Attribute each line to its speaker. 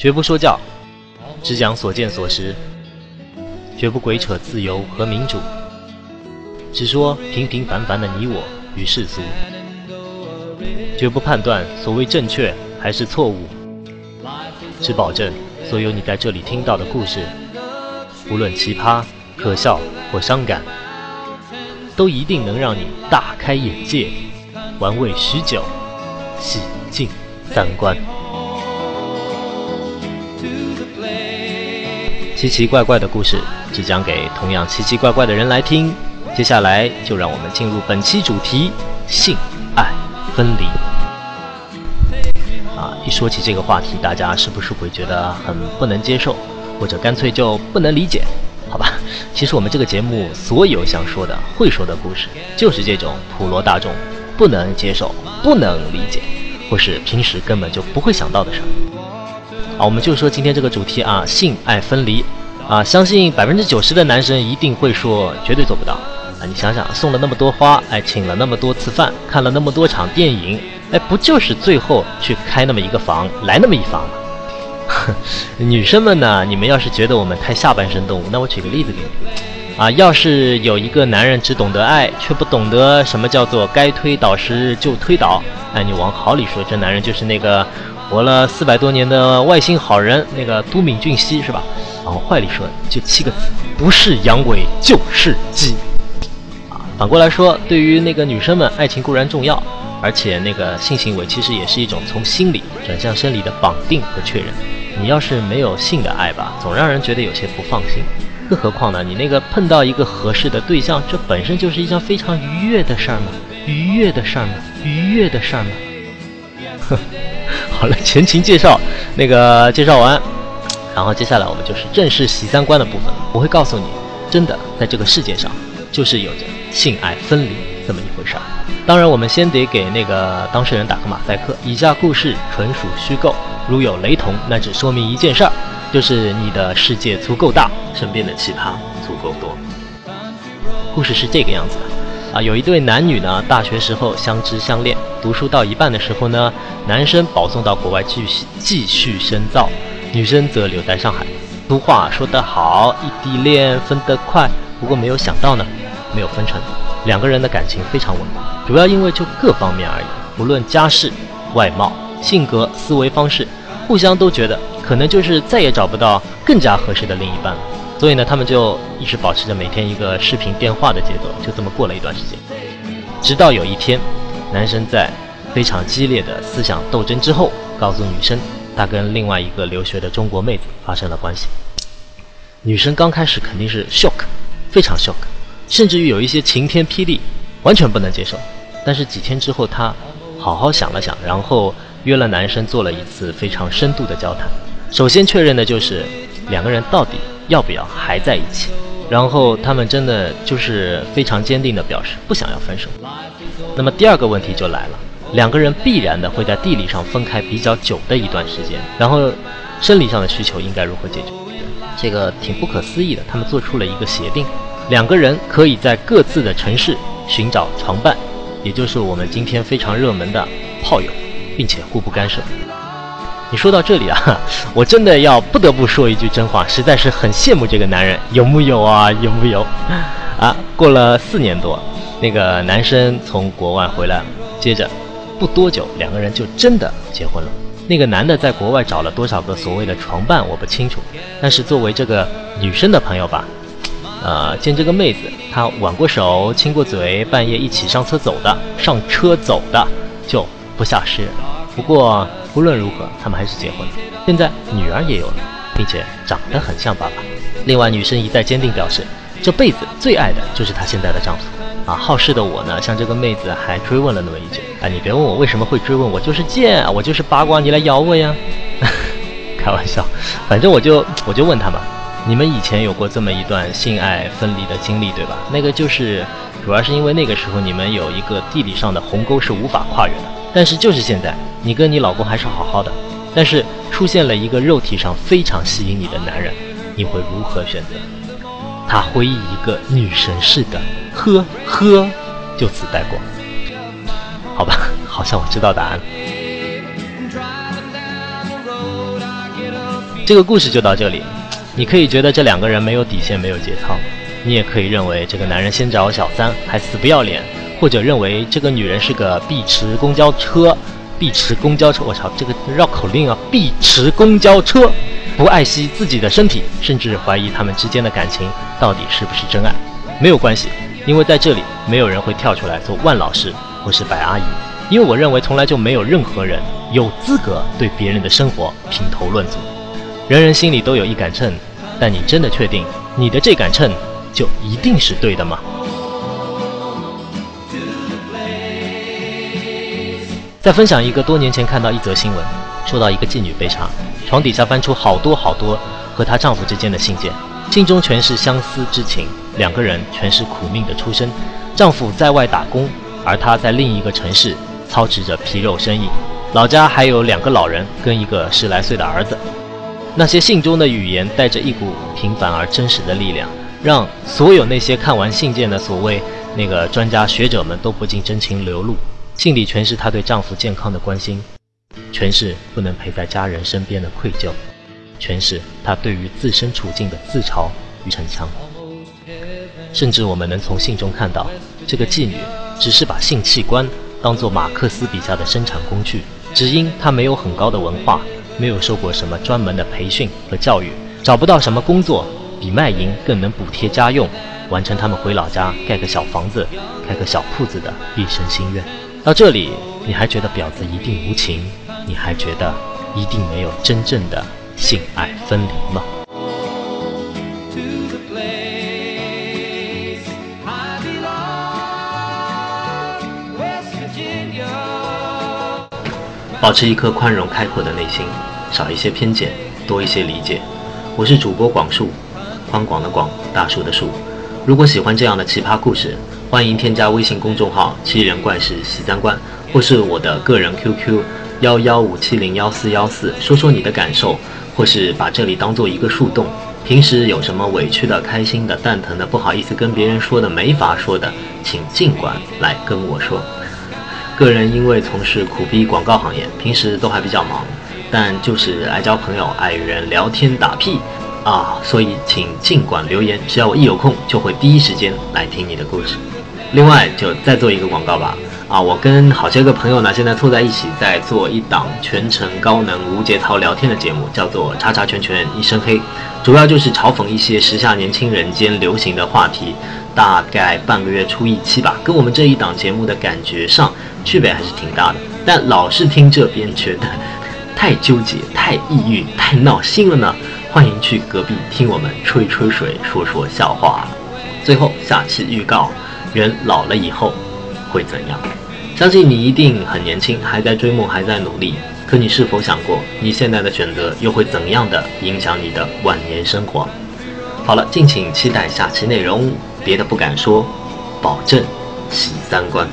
Speaker 1: 绝不说教，只讲所见所识，绝不鬼扯自由和民主，只说平平凡凡的你我与世俗，绝不判断所谓正确还是错误，只保证所有你在这里听到的故事，无论奇葩、可笑或伤感，都一定能让你大开眼界，玩味许久，洗尽三观。奇奇怪怪的故事，只讲给同样奇奇怪怪的人来听。接下来就让我们进入本期主题：性爱分离。啊，一说起这个话题，大家是不是会觉得很不能接受，或者干脆就不能理解？好吧，其实我们这个节目所有想说的、会说的故事，就是这种普罗大众不能接受、不能理解，或是平时根本就不会想到的事儿。好，我们就说今天这个主题啊，性爱分离，啊，相信百分之九十的男生一定会说绝对做不到啊！你想想，送了那么多花，哎，请了那么多次饭，看了那么多场电影，哎，不就是最后去开那么一个房，来那么一房吗？女生们呢，你们要是觉得我们太下半身动物，那我举个例子给你啊，要是有一个男人只懂得爱，却不懂得什么叫做该推倒时就推倒，哎，你往好里说，这男人就是那个。活了四百多年的外星好人，那个都敏俊熙是吧？然后坏里说就七个字，不是阳痿就是鸡。啊，反过来说，对于那个女生们，爱情固然重要，而且那个性行为其实也是一种从心理转向生理的绑定和确认。你要是没有性的爱吧，总让人觉得有些不放心。更何况呢，你那个碰到一个合适的对象，这本身就是一件非常愉悦的事儿嘛，愉悦的事儿嘛，愉悦的事儿嘛。哼。好了，前情介绍，那个介绍完，然后接下来我们就是正式洗三观的部分。我会告诉你，真的在这个世界上，就是有着性爱分离这么一回事儿。当然，我们先得给那个当事人打个马赛克，以下故事纯属虚构，如有雷同，那只说明一件事儿，就是你的世界足够大，身边的奇葩足够多。故事是这个样子的。啊，有一对男女呢，大学时候相知相恋，读书到一半的时候呢，男生保送到国外继续继续深造，女生则留在上海。俗话说得好，异地恋分得快，不过没有想到呢，没有分成。两个人的感情非常稳，主要因为就各方面而言，不论家世、外貌、性格、思维方式，互相都觉得可能就是再也找不到更加合适的另一半了。所以呢，他们就一直保持着每天一个视频电话的节奏，就这么过了一段时间。直到有一天，男生在非常激烈的思想斗争之后，告诉女生他跟另外一个留学的中国妹子发生了关系。女生刚开始肯定是 shock，非常 shock，甚至于有一些晴天霹雳，完全不能接受。但是几天之后，她好好想了想，然后约了男生做了一次非常深度的交谈。首先确认的就是两个人到底。要不要还在一起？然后他们真的就是非常坚定地表示不想要分手。那么第二个问题就来了，两个人必然的会在地理上分开比较久的一段时间，然后生理上的需求应该如何解决？这个挺不可思议的。他们做出了一个协定，两个人可以在各自的城市寻找床伴，也就是我们今天非常热门的炮友，并且互不干涉。你说到这里啊，我真的要不得不说一句真话，实在是很羡慕这个男人，有木有啊？有木有？啊，过了四年多，那个男生从国外回来了，接着不多久，两个人就真的结婚了。那个男的在国外找了多少个所谓的床伴，我不清楚，但是作为这个女生的朋友吧，呃，见这个妹子，她挽过手，亲过嘴，半夜一起上车走的，上车走的，就不下十。不过。无论如何，他们还是结婚了。现在女儿也有了，并且长得很像爸爸。另外，女生一再坚定表示，这辈子最爱的就是她现在的丈夫。啊，好事的我呢，向这个妹子还追问了那么一句：啊，你别问我为什么会追问，我就是贱，我就是八卦，你来咬我呀？开玩笑，反正我就我就问他嘛，你们以前有过这么一段性爱分离的经历，对吧？那个就是，主要是因为那个时候你们有一个地理上的鸿沟是无法跨越的。但是就是现在，你跟你老公还是好好的，但是出现了一个肉体上非常吸引你的男人，你会如何选择？他回忆一个女神似的，呵呵，就此带过。好吧，好像我知道答案。这个故事就到这里。你可以觉得这两个人没有底线，没有节操；你也可以认为这个男人先找小三还死不要脸，或者认为这个女人是个碧池公交车。碧池公交车，我操，这个绕口令啊！碧池公交车不爱惜自己的身体，甚至怀疑他们之间的感情到底是不是真爱。没有关系，因为在这里没有人会跳出来做万老师或是白阿姨，因为我认为从来就没有任何人有资格对别人的生活评头论足。人人心里都有一杆秤，但你真的确定你的这杆秤就一定是对的吗？再分享一个多年前看到一则新闻，说到一个妓女被杀，床底下翻出好多好多和她丈夫之间的信件，信中全是相思之情，两个人全是苦命的出身，丈夫在外打工，而她在另一个城市操持着皮肉生意，老家还有两个老人跟一个十来岁的儿子。那些信中的语言带着一股平凡而真实的力量，让所有那些看完信件的所谓那个专家学者们都不禁真情流露。信里全是她对丈夫健康的关心，全是不能陪在家人身边的愧疚，全是她对于自身处境的自嘲与逞强。甚至我们能从信中看到，这个妓女只是把性器官当做马克思笔下的生产工具，只因她没有很高的文化，没有受过什么专门的培训和教育，找不到什么工作比卖淫更能补贴家用，完成他们回老家盖个小房子、开个小铺子的毕生心愿。到这里，你还觉得婊子一定无情？你还觉得一定没有真正的性爱分离吗？保持一颗宽容开阔的内心，少一些偏见，多一些理解。我是主播广树，宽广的广，大树的树。如果喜欢这样的奇葩故事，欢迎添加微信公众号“七人怪事喜三观”，或是我的个人 QQ 幺幺五七零幺四幺四，说说你的感受，或是把这里当做一个树洞。平时有什么委屈的、开心的、蛋疼的、不好意思跟别人说的、没法说的，请尽管来跟我说。个人因为从事苦逼广告行业，平时都还比较忙，但就是爱交朋友、爱与人聊天打屁啊，所以请尽管留言，只要我一有空，就会第一时间来听你的故事。另外，就再做一个广告吧。啊，我跟好些个朋友呢，现在凑在一起，在做一档全程高能无节操聊天的节目，叫做“叉叉圈圈一身黑”，主要就是嘲讽一些时下年轻人间流行的话题。大概半个月出一期吧，跟我们这一档节目的感觉上区别还是挺大的。但老是听这边觉得太纠结、太抑郁、太闹心了呢，欢迎去隔壁听我们吹吹水、说说笑话。最后，下期预告。人老了以后会怎样？相信你一定很年轻，还在追梦，还在努力。可你是否想过，你现在的选择又会怎样的影响你的晚年生活？好了，敬请期待下期内容。别的不敢说，保证喜三观。